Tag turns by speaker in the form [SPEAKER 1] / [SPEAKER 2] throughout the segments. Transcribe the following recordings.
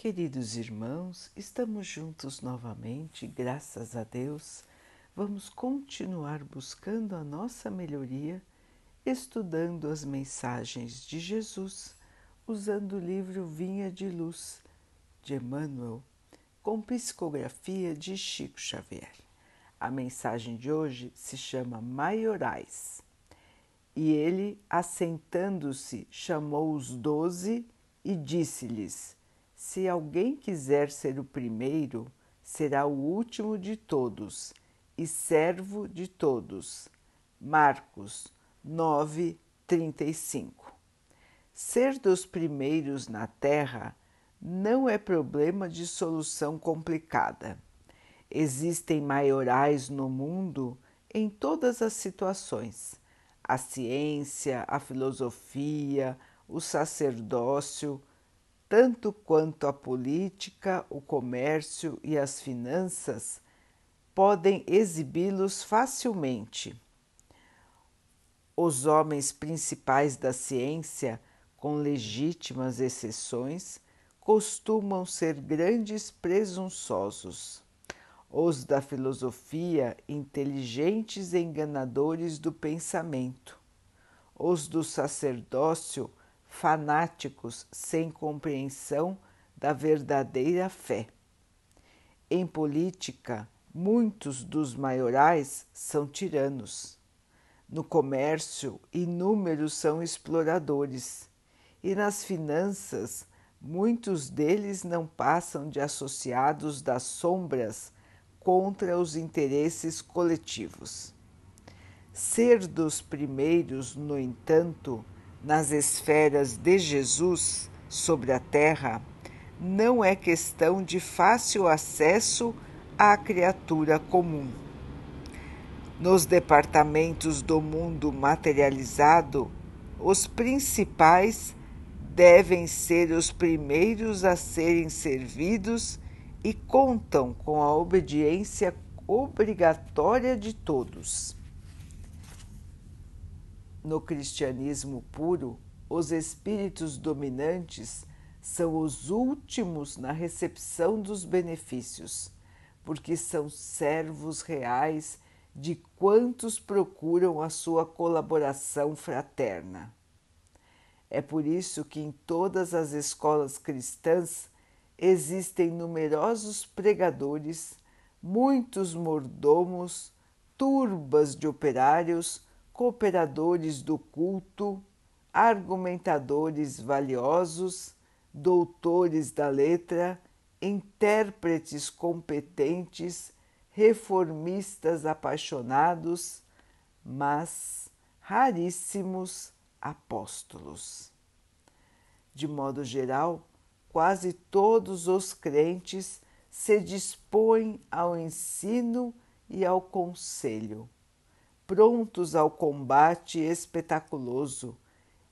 [SPEAKER 1] Queridos irmãos, estamos juntos novamente, graças a Deus. Vamos continuar buscando a nossa melhoria, estudando as mensagens de Jesus, usando o livro Vinha de Luz de Emmanuel, com psicografia de Chico Xavier. A mensagem de hoje se chama Maiorais. E ele, assentando-se, chamou os doze e disse-lhes: se alguém quiser ser o primeiro, será o último de todos e servo de todos. Marcos 9, 35. Ser dos primeiros na Terra não é problema de solução complicada. Existem maiorais no mundo em todas as situações: a ciência, a filosofia, o sacerdócio tanto quanto a política, o comércio e as finanças podem exibi-los facilmente. Os homens principais da ciência, com legítimas exceções, costumam ser grandes presunçosos. Os da filosofia, inteligentes enganadores do pensamento. Os do sacerdócio, fanáticos sem compreensão da verdadeira fé. Em política, muitos dos maiorais são tiranos. No comércio, inúmeros são exploradores. E nas finanças, muitos deles não passam de associados das sombras contra os interesses coletivos. Ser dos primeiros, no entanto, nas esferas de Jesus sobre a terra não é questão de fácil acesso à criatura comum. Nos departamentos do mundo materializado, os principais devem ser os primeiros a serem servidos e contam com a obediência obrigatória de todos. No cristianismo puro, os espíritos dominantes são os últimos na recepção dos benefícios, porque são servos reais de quantos procuram a sua colaboração fraterna. É por isso que em todas as escolas cristãs existem numerosos pregadores, muitos mordomos, turbas de operários cooperadores do culto, argumentadores valiosos, doutores da letra, intérpretes competentes, reformistas apaixonados, mas raríssimos apóstolos. De modo geral, quase todos os crentes se dispõem ao ensino e ao conselho prontos ao combate espetaculoso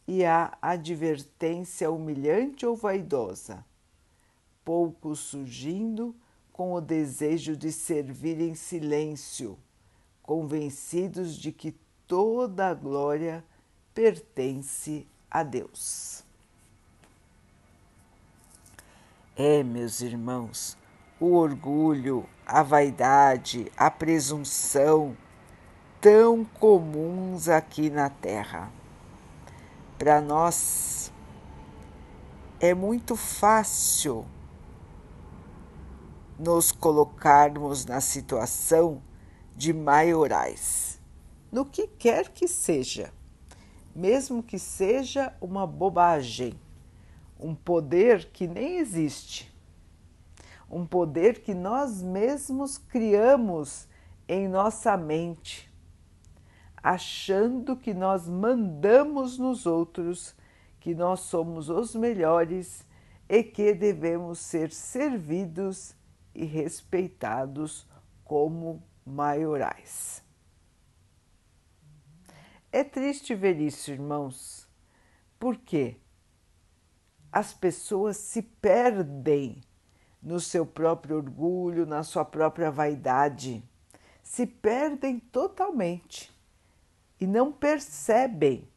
[SPEAKER 1] e à advertência humilhante ou vaidosa, poucos surgindo com o desejo de servir em silêncio, convencidos de que toda a glória pertence a Deus. É, meus irmãos, o orgulho, a vaidade, a presunção, tão comuns aqui na Terra. Para nós é muito fácil nos colocarmos na situação de maiorais, no que quer que seja, mesmo que seja uma bobagem, um poder que nem existe, um poder que nós mesmos criamos em nossa mente achando que nós mandamos nos outros, que nós somos os melhores e que devemos ser servidos e respeitados como maiorais. É triste ver isso, irmãos, porque as pessoas se perdem no seu próprio orgulho, na sua própria vaidade, se perdem totalmente e não percebem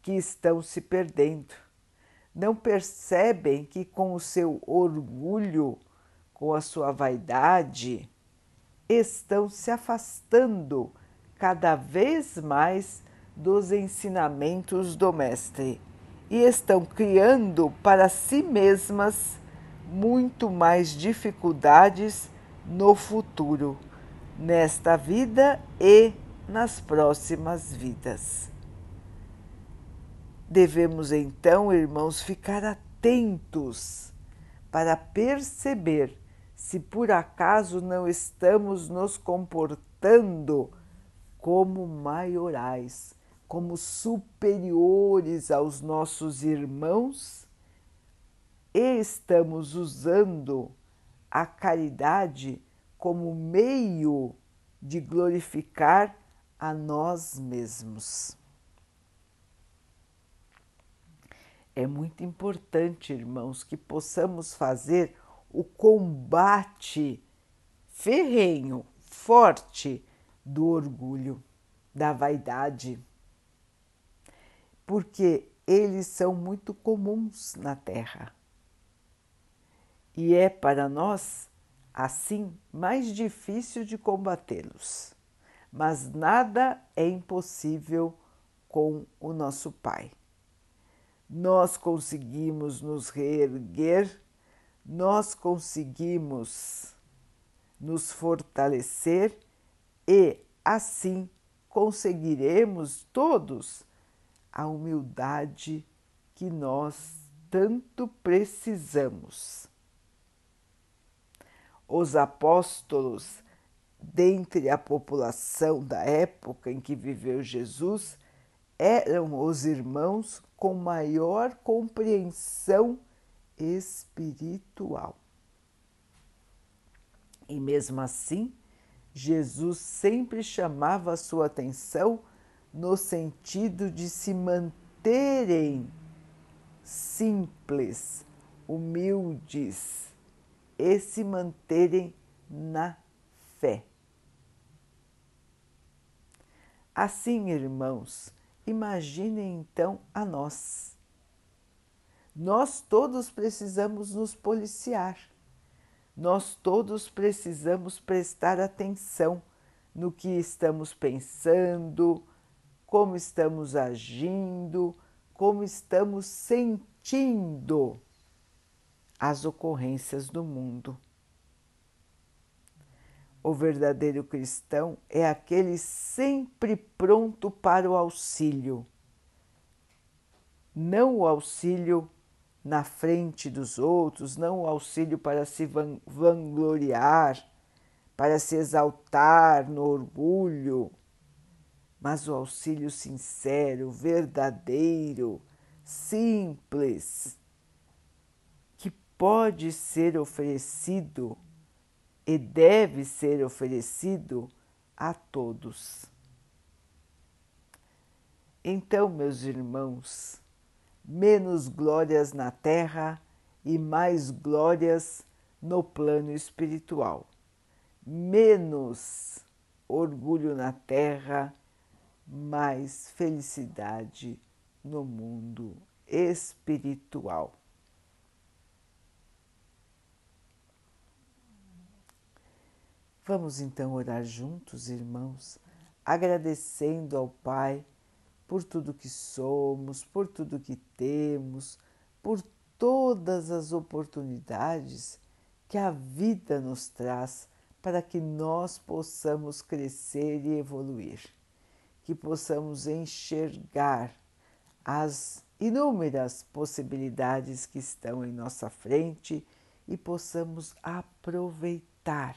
[SPEAKER 1] que estão se perdendo. Não percebem que com o seu orgulho, com a sua vaidade, estão se afastando cada vez mais dos ensinamentos do Mestre e estão criando para si mesmas muito mais dificuldades no futuro, nesta vida e nas próximas vidas. Devemos então, irmãos, ficar atentos para perceber se por acaso não estamos nos comportando como maiorais, como superiores aos nossos irmãos e estamos usando a caridade como meio de glorificar a nós mesmos. É muito importante, irmãos, que possamos fazer o combate ferrenho, forte do orgulho, da vaidade, porque eles são muito comuns na Terra. E é para nós, assim, mais difícil de combatê-los. Mas nada é impossível com o nosso Pai nós conseguimos nos reerguer, nós conseguimos nos fortalecer e assim conseguiremos todos a humildade que nós tanto precisamos. Os apóstolos, dentre a população da época em que viveu Jesus, eram os irmãos com maior compreensão espiritual. E mesmo assim, Jesus sempre chamava a sua atenção no sentido de se manterem simples, humildes e se manterem na fé. Assim, irmãos, Imaginem então a nós. Nós todos precisamos nos policiar, nós todos precisamos prestar atenção no que estamos pensando, como estamos agindo, como estamos sentindo as ocorrências do mundo. O verdadeiro cristão é aquele sempre pronto para o auxílio, não o auxílio na frente dos outros, não o auxílio para se vangloriar, para se exaltar no orgulho, mas o auxílio sincero, verdadeiro, simples, que pode ser oferecido e deve ser oferecido a todos. Então, meus irmãos, menos glórias na terra e mais glórias no plano espiritual. Menos orgulho na terra, mais felicidade no mundo espiritual. Vamos então orar juntos, irmãos, agradecendo ao Pai por tudo que somos, por tudo que temos, por todas as oportunidades que a vida nos traz para que nós possamos crescer e evoluir, que possamos enxergar as inúmeras possibilidades que estão em nossa frente e possamos aproveitar